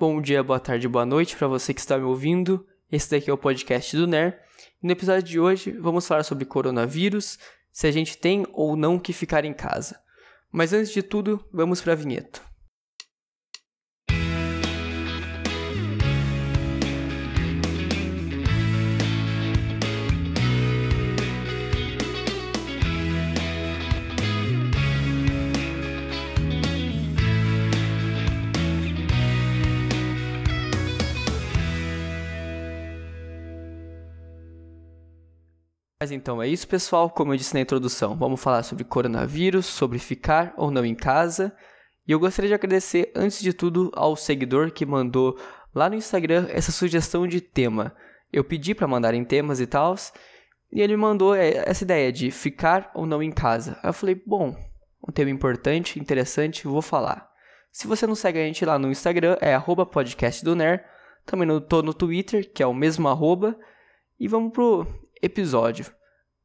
Bom dia, boa tarde, boa noite para você que está me ouvindo. Esse daqui é o podcast do NER. No episódio de hoje vamos falar sobre coronavírus, se a gente tem ou não que ficar em casa. Mas antes de tudo, vamos para a vinheta. Mas então é isso, pessoal. Como eu disse na introdução, vamos falar sobre coronavírus, sobre ficar ou não em casa. E eu gostaria de agradecer, antes de tudo, ao seguidor que mandou lá no Instagram essa sugestão de tema. Eu pedi para mandarem temas e tal, e ele mandou é, essa ideia de ficar ou não em casa. Aí eu falei, bom, um tema importante, interessante, vou falar. Se você não segue a gente lá no Instagram, é arroba podcast do NER. Também tô no Twitter, que é o mesmo arroba. E vamos pro episódio.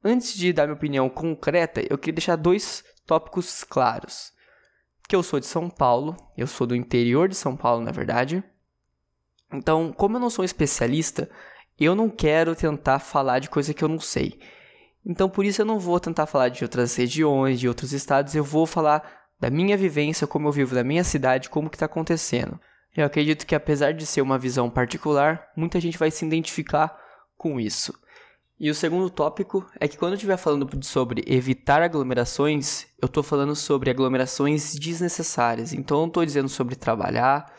Antes de dar minha opinião concreta, eu queria deixar dois tópicos claros. Que eu sou de São Paulo, eu sou do interior de São Paulo, na verdade. Então, como eu não sou um especialista, eu não quero tentar falar de coisa que eu não sei. Então, por isso eu não vou tentar falar de outras regiões, de outros estados, eu vou falar da minha vivência, como eu vivo na minha cidade, como que está acontecendo. Eu acredito que apesar de ser uma visão particular, muita gente vai se identificar com isso. E o segundo tópico é que quando eu estiver falando sobre evitar aglomerações, eu estou falando sobre aglomerações desnecessárias. Então eu não estou dizendo sobre trabalhar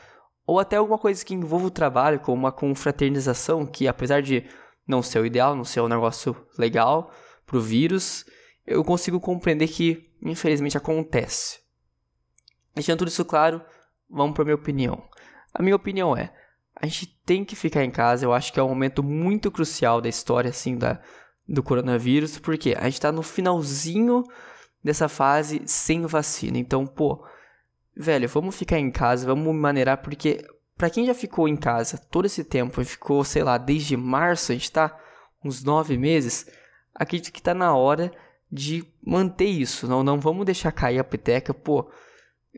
ou até alguma coisa que envolva o trabalho, como uma confraternização, que apesar de não ser o ideal, não ser um negócio legal para o vírus, eu consigo compreender que infelizmente acontece. Deixando tudo isso claro, vamos para minha opinião. A minha opinião é a gente tem que ficar em casa. Eu acho que é um momento muito crucial da história, assim, da, do coronavírus, porque a gente tá no finalzinho dessa fase sem vacina. Então, pô, velho, vamos ficar em casa, vamos maneirar, porque para quem já ficou em casa todo esse tempo, e ficou, sei lá, desde março, a gente tá uns nove meses, acredito que tá na hora de manter isso. Não, não vamos deixar cair a peteca, pô.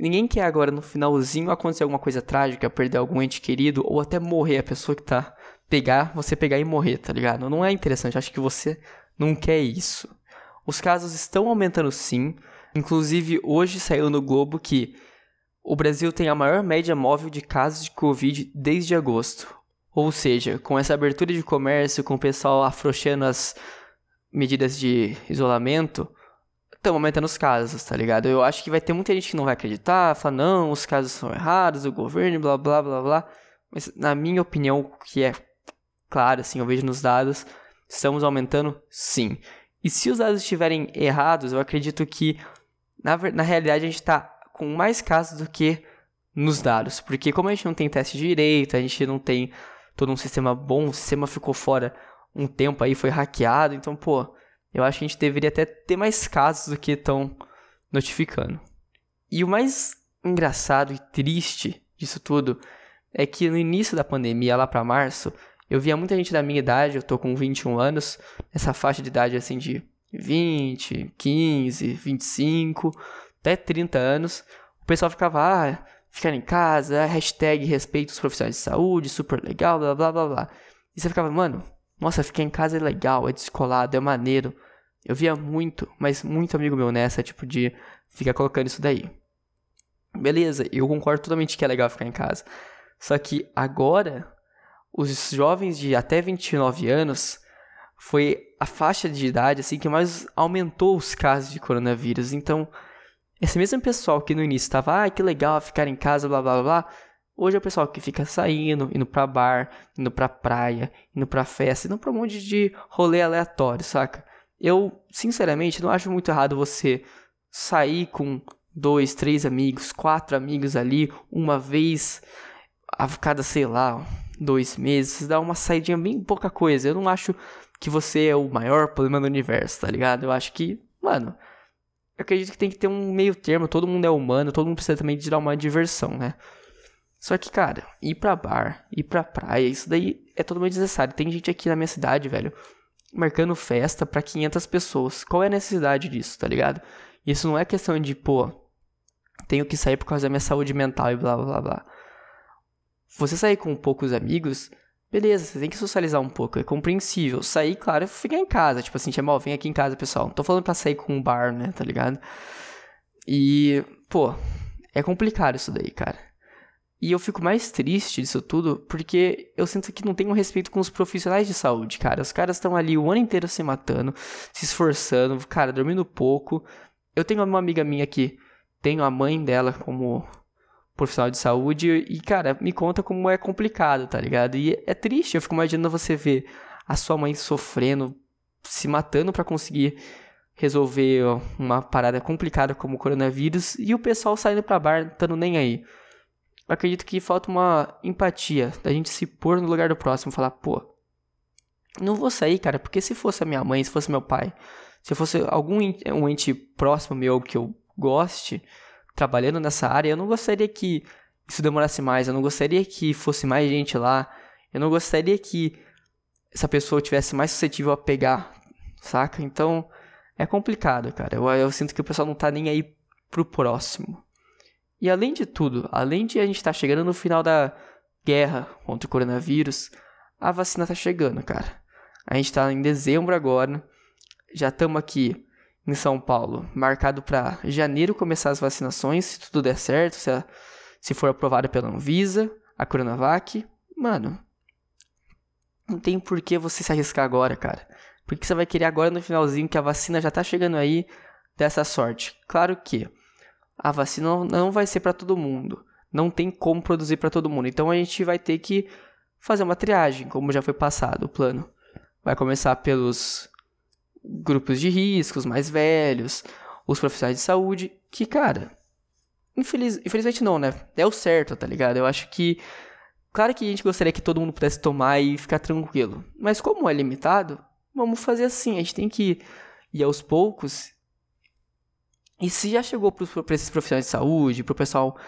Ninguém quer agora no finalzinho acontecer alguma coisa trágica, perder algum ente querido ou até morrer a pessoa que tá pegar, você pegar e morrer, tá ligado? Não é interessante, acho que você não quer isso. Os casos estão aumentando sim. Inclusive, hoje saiu no Globo que o Brasil tem a maior média móvel de casos de Covid desde agosto. Ou seja, com essa abertura de comércio, com o pessoal afrouxando as medidas de isolamento, estão aumentando os casos, tá ligado? Eu acho que vai ter muita gente que não vai acreditar, falar, não, os casos são errados, o governo, blá, blá, blá, blá. Mas, na minha opinião, que é claro, assim, eu vejo nos dados, estamos aumentando sim. E se os dados estiverem errados, eu acredito que, na, na realidade, a gente está com mais casos do que nos dados. Porque como a gente não tem teste direito, a gente não tem todo um sistema bom, o sistema ficou fora um tempo aí, foi hackeado, então, pô, eu acho que a gente deveria até ter mais casos do que estão notificando. E o mais engraçado e triste disso tudo é que no início da pandemia, lá para março, eu via muita gente da minha idade, eu tô com 21 anos, nessa faixa de idade assim de 20, 15, 25, até 30 anos. O pessoal ficava, ah, ficar em casa, hashtag respeito os profissionais de saúde, super legal, blá blá blá blá. E você ficava, mano, nossa, ficar em casa é legal, é descolado, é maneiro. Eu via muito, mas muito amigo meu nessa, tipo, de ficar colocando isso daí. Beleza, eu concordo totalmente que é legal ficar em casa. Só que agora, os jovens de até 29 anos foi a faixa de idade assim que mais aumentou os casos de coronavírus. Então, esse mesmo pessoal que no início estava, ah, que legal ficar em casa, blá blá blá, Hoje é o pessoal que fica saindo, indo pra bar, indo pra praia, indo pra festa, indo pra um monte de rolê aleatório, saca? Eu, sinceramente, não acho muito errado você sair com dois, três amigos, quatro amigos ali, uma vez a cada, sei lá, dois meses, dar uma saidinha bem pouca coisa. Eu não acho que você é o maior problema do universo, tá ligado? Eu acho que, mano, eu acredito que tem que ter um meio termo, todo mundo é humano, todo mundo precisa também de dar uma diversão, né? Só que, cara, ir pra bar, ir pra praia, isso daí é totalmente desnecessário. Tem gente aqui na minha cidade, velho, marcando festa para 500 pessoas. Qual é a necessidade disso, tá ligado? Isso não é questão de, pô, tenho que sair por causa da minha saúde mental e blá blá blá. você sair com poucos amigos, beleza, você tem que socializar um pouco, é compreensível. Sair, claro, ficar em casa, tipo assim, chamar, vem aqui em casa, pessoal. Não tô falando pra sair com um bar, né, tá ligado? E, pô, é complicado isso daí, cara. E eu fico mais triste disso tudo porque eu sinto que não um respeito com os profissionais de saúde, cara. Os caras estão ali o ano inteiro se matando, se esforçando, cara, dormindo pouco. Eu tenho uma amiga minha que tem a mãe dela como profissional de saúde e, cara, me conta como é complicado, tá ligado? E é triste, eu fico imaginando você ver a sua mãe sofrendo, se matando para conseguir resolver uma parada complicada como o coronavírus e o pessoal saindo pra bar, estando nem aí acredito que falta uma empatia, da gente se pôr no lugar do próximo, falar, pô, não vou sair, cara, porque se fosse a minha mãe, se fosse meu pai, se fosse algum um ente próximo meu que eu goste, trabalhando nessa área, eu não gostaria que isso demorasse mais, eu não gostaria que fosse mais gente lá, eu não gostaria que essa pessoa tivesse mais suscetível a pegar, saca? Então, é complicado, cara. Eu, eu sinto que o pessoal não tá nem aí pro próximo. E além de tudo, além de a gente estar tá chegando no final da guerra contra o coronavírus, a vacina tá chegando, cara. A gente tá em dezembro agora, já estamos aqui em São Paulo, marcado para janeiro começar as vacinações, se tudo der certo, se, a, se for aprovada pela Anvisa, a Coronavac. Mano, não tem por que você se arriscar agora, cara. Porque você vai querer agora no finalzinho que a vacina já tá chegando aí dessa sorte. Claro que a vacina não vai ser para todo mundo. Não tem como produzir para todo mundo. Então a gente vai ter que fazer uma triagem, como já foi passado o plano. Vai começar pelos grupos de riscos mais velhos, os profissionais de saúde, que, cara, infeliz, infelizmente não, né? É o certo, tá ligado? Eu acho que. Claro que a gente gostaria que todo mundo pudesse tomar e ficar tranquilo. Mas como é limitado, vamos fazer assim. A gente tem que ir aos poucos e se já chegou para esses profissionais de saúde, para o pessoal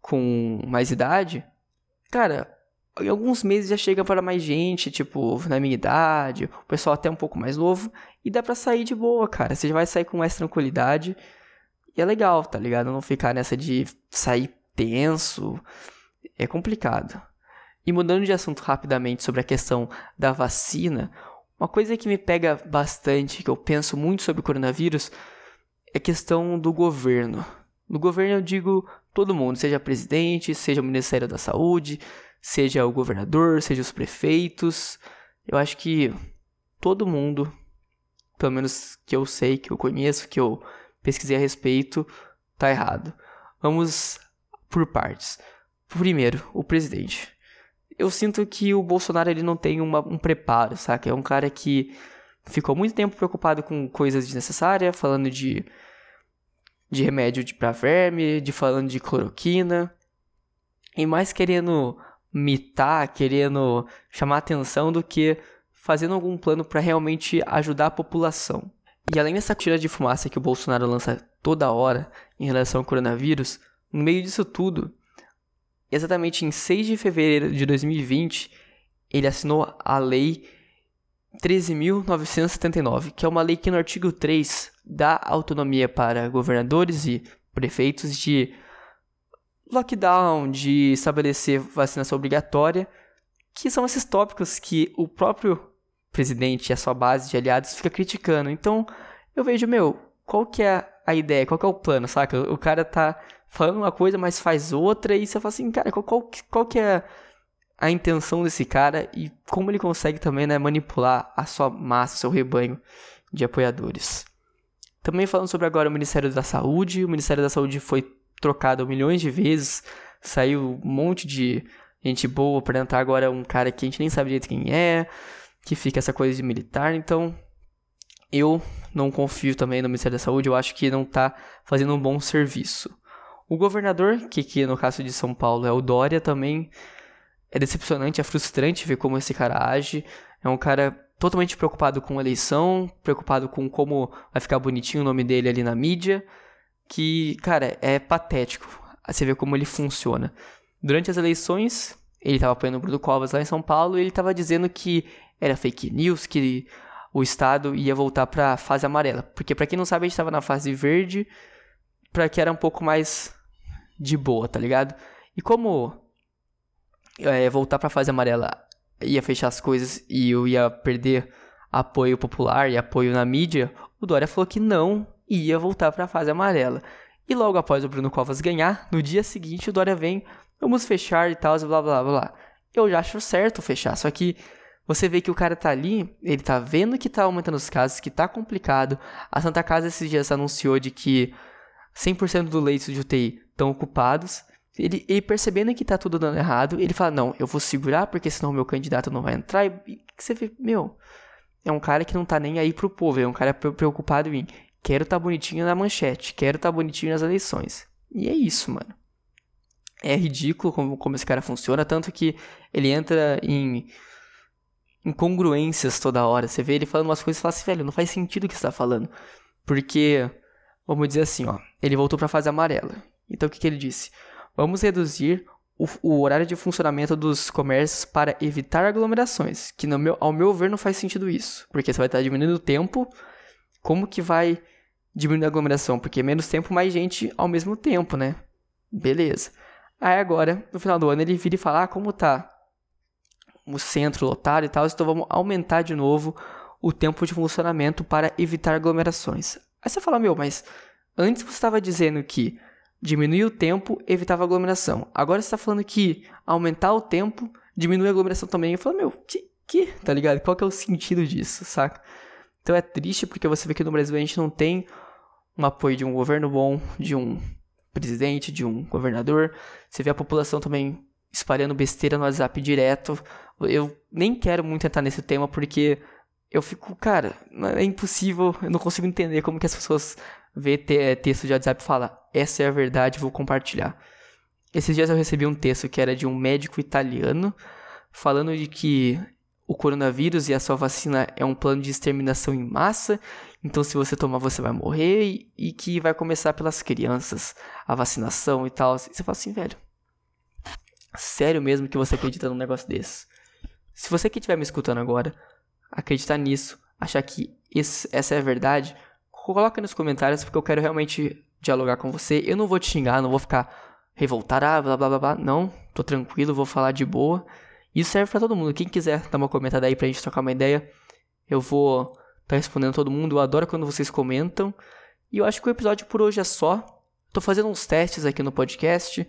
com mais idade, cara, em alguns meses já chega para mais gente, tipo, na minha idade, o pessoal até um pouco mais novo, e dá para sair de boa, cara. Você já vai sair com mais tranquilidade. E é legal, tá ligado? Não ficar nessa de sair tenso. É complicado. E mudando de assunto rapidamente sobre a questão da vacina, uma coisa que me pega bastante, que eu penso muito sobre o coronavírus, é questão do governo. No governo eu digo todo mundo, seja presidente, seja o Ministério da Saúde, seja o governador, seja os prefeitos. Eu acho que todo mundo, pelo menos que eu sei, que eu conheço, que eu pesquisei a respeito, tá errado. Vamos por partes. Primeiro, o presidente. Eu sinto que o Bolsonaro ele não tem uma, um preparo, saca? É um cara que ficou muito tempo preocupado com coisas desnecessárias, falando de, de remédio pra verme, de falando de cloroquina, e mais querendo mitar, querendo chamar atenção do que fazendo algum plano para realmente ajudar a população. E além dessa tira de fumaça que o Bolsonaro lança toda hora em relação ao coronavírus, no meio disso tudo, exatamente em 6 de fevereiro de 2020, ele assinou a lei 13.979, que é uma lei que no artigo 3 dá autonomia para governadores e prefeitos de lockdown, de estabelecer vacinação obrigatória, que são esses tópicos que o próprio presidente e a sua base de aliados fica criticando. Então, eu vejo, meu, qual que é a ideia, qual que é o plano, saca? O cara tá falando uma coisa, mas faz outra, e você fala assim, cara, qual, qual, qual que é a intenção desse cara e como ele consegue também né, manipular a sua massa, seu rebanho de apoiadores. Também falando sobre agora o Ministério da Saúde, o Ministério da Saúde foi trocado milhões de vezes, saiu um monte de gente boa para entrar agora um cara que a gente nem sabe direito quem é, que fica essa coisa de militar, então eu não confio também no Ministério da Saúde, eu acho que não está fazendo um bom serviço. O governador, que, que no caso de São Paulo é o Dória, também é decepcionante, é frustrante ver como esse cara age. É um cara totalmente preocupado com a eleição, preocupado com como vai ficar bonitinho o nome dele ali na mídia, que, cara, é patético. Você vê como ele funciona. Durante as eleições, ele estava apoiando o Bruno Covas lá em São Paulo e ele estava dizendo que era fake news, que o estado ia voltar para a fase amarela. Porque para quem não sabe, a gente estava na fase verde, para que era um pouco mais de boa, tá ligado? E como é, voltar pra fase amarela ia fechar as coisas e eu ia perder apoio popular e apoio na mídia, o Dória falou que não ia voltar para a fase amarela. E logo após o Bruno Covas ganhar, no dia seguinte o Dória vem, vamos fechar e tal, blá blá blá. Eu já acho certo fechar, só que você vê que o cara tá ali, ele tá vendo que tá aumentando os casos, que tá complicado. A Santa Casa esses dias anunciou de que 100% do leito de UTI estão ocupados. Ele, ele, percebendo que tá tudo dando errado, ele fala: Não, eu vou segurar porque senão meu candidato não vai entrar. E você vê, meu, é um cara que não tá nem aí pro povo, é um cara preocupado em quero tá bonitinho na manchete, quero tá bonitinho nas eleições. E é isso, mano. É ridículo como, como esse cara funciona, tanto que ele entra em incongruências toda hora. Você vê ele falando umas coisas e fala assim, velho, não faz sentido o que você tá falando. Porque, vamos dizer assim, ó, ele voltou pra fase amarela. Então o que, que ele disse? Vamos reduzir o, o, horário de funcionamento dos comércios para evitar aglomerações. Que, meu, ao meu ver, não faz sentido isso. Porque você vai estar diminuindo o tempo. Como que vai diminuir a aglomeração? Porque menos tempo, mais gente ao mesmo tempo, né? Beleza. Aí agora, no final do ano, ele vira e fala: ah, como tá o centro lotado e tal, então vamos aumentar de novo o tempo de funcionamento para evitar aglomerações. Aí você fala, meu, mas antes você estava dizendo que diminuir o tempo evitava aglomeração. Agora você está falando que aumentar o tempo diminui a aglomeração também. Eu falo, meu, que, que? Tá ligado? Qual que é o sentido disso, saca? Então é triste porque você vê que no Brasil a gente não tem um apoio de um governo bom, de um presidente, de um governador. Você vê a população também espalhando besteira no WhatsApp direto. Eu nem quero muito entrar nesse tema porque eu fico, cara, é impossível, eu não consigo entender como que as pessoas vê texto de WhatsApp e falam, essa é a verdade, vou compartilhar. Esses dias eu recebi um texto que era de um médico italiano falando de que o coronavírus e a sua vacina é um plano de exterminação em massa, então se você tomar você vai morrer e, e que vai começar pelas crianças, a vacinação e tal. E você fala assim, velho, sério mesmo que você acredita num negócio desse? Se você que estiver me escutando agora acreditar nisso, achar que esse, essa é a verdade, coloca nos comentários porque eu quero realmente dialogar com você. Eu não vou te xingar, não vou ficar revoltado, ah, blá blá blá blá. Não, tô tranquilo, vou falar de boa. Isso serve para todo mundo. Quem quiser dar uma comentada aí pra gente trocar uma ideia, eu vou tá respondendo todo mundo. Eu adoro quando vocês comentam. E eu acho que o episódio por hoje é só. Tô fazendo uns testes aqui no podcast.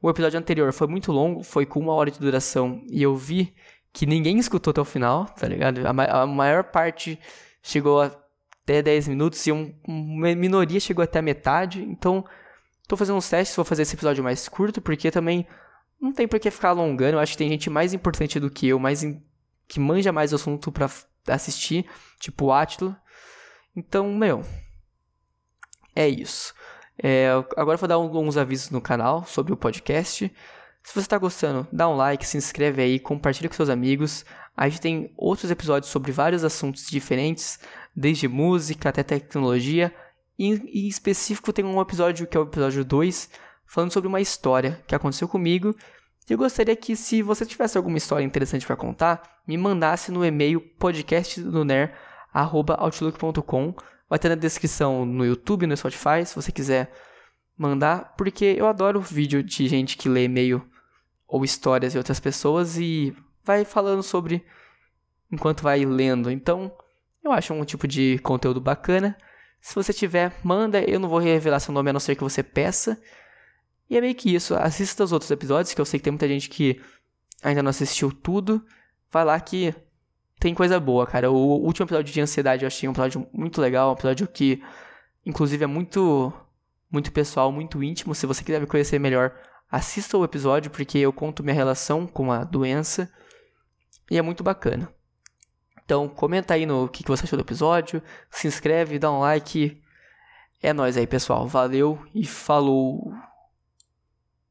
O episódio anterior foi muito longo, foi com uma hora de duração. E eu vi que ninguém escutou até o final, tá ligado? A, ma a maior parte chegou até 10 minutos e um, uma minoria chegou até a metade. Então, tô fazendo uns testes, vou fazer esse episódio mais curto, porque também não tem por que ficar alongando. Eu acho que tem gente mais importante do que eu, mais que manja mais o assunto para assistir, tipo o Atila. Então, meu, é isso. É, agora vou dar alguns avisos no canal sobre o podcast. Se você está gostando, dá um like, se inscreve aí, compartilha com seus amigos. A gente tem outros episódios sobre vários assuntos diferentes, desde música até tecnologia. E em específico tem um episódio que é o episódio 2, falando sobre uma história que aconteceu comigo. E eu gostaria que, se você tivesse alguma história interessante para contar, me mandasse no e-mail podcastdoner.outlook.com. Vai ter na descrição no YouTube, no Spotify, se você quiser mandar, porque eu adoro vídeo de gente que lê e-mail ou histórias de outras pessoas e vai falando sobre enquanto vai lendo. Então, eu acho um tipo de conteúdo bacana. Se você tiver, manda. Eu não vou revelar seu nome a não ser que você peça. E é meio que isso. Assista os outros episódios, que eu sei que tem muita gente que ainda não assistiu tudo. Vai lá que tem coisa boa, cara. O último episódio de ansiedade eu achei um episódio muito legal, um episódio que, inclusive, é muito, muito pessoal, muito íntimo. Se você quiser me conhecer melhor, assista o episódio porque eu conto minha relação com a doença e é muito bacana. Então, comenta aí no que, você achou do episódio, se inscreve, dá um like. É nóis aí, pessoal. Valeu e falou!